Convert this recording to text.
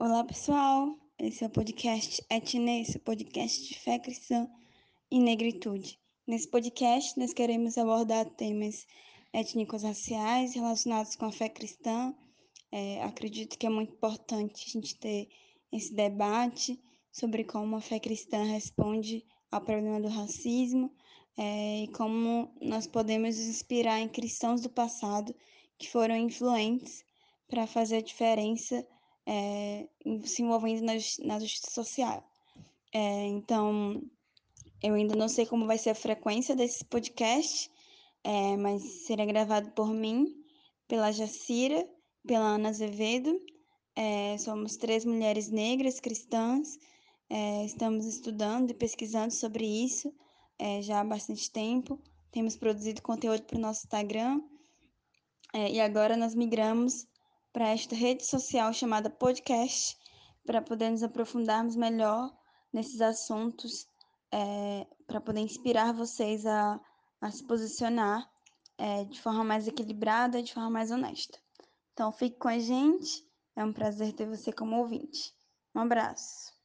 Olá, pessoal. Esse é o podcast Etnês, o podcast de fé cristã e negritude. Nesse podcast, nós queremos abordar temas étnicos raciais relacionados com a fé cristã. É, acredito que é muito importante a gente ter esse debate sobre como a fé cristã responde ao problema do racismo é, e como nós podemos nos inspirar em cristãos do passado que foram influentes para fazer a diferença é, se envolvendo na, na justiça social. É, então, eu ainda não sei como vai ser a frequência desse podcast, é, mas será gravado por mim, pela Jacira, pela Ana Azevedo. É, somos três mulheres negras cristãs. É, estamos estudando e pesquisando sobre isso é, já há bastante tempo. Temos produzido conteúdo para o nosso Instagram. e agora nós migramos para esta rede social chamada podcast, para poder nos aprofundarmos melhor nesses assuntos, é, para poder inspirar vocês a, a se posicionar é, de forma mais equilibrada, de forma mais honesta. Então, fique com a gente, é um prazer ter você como ouvinte. Um abraço.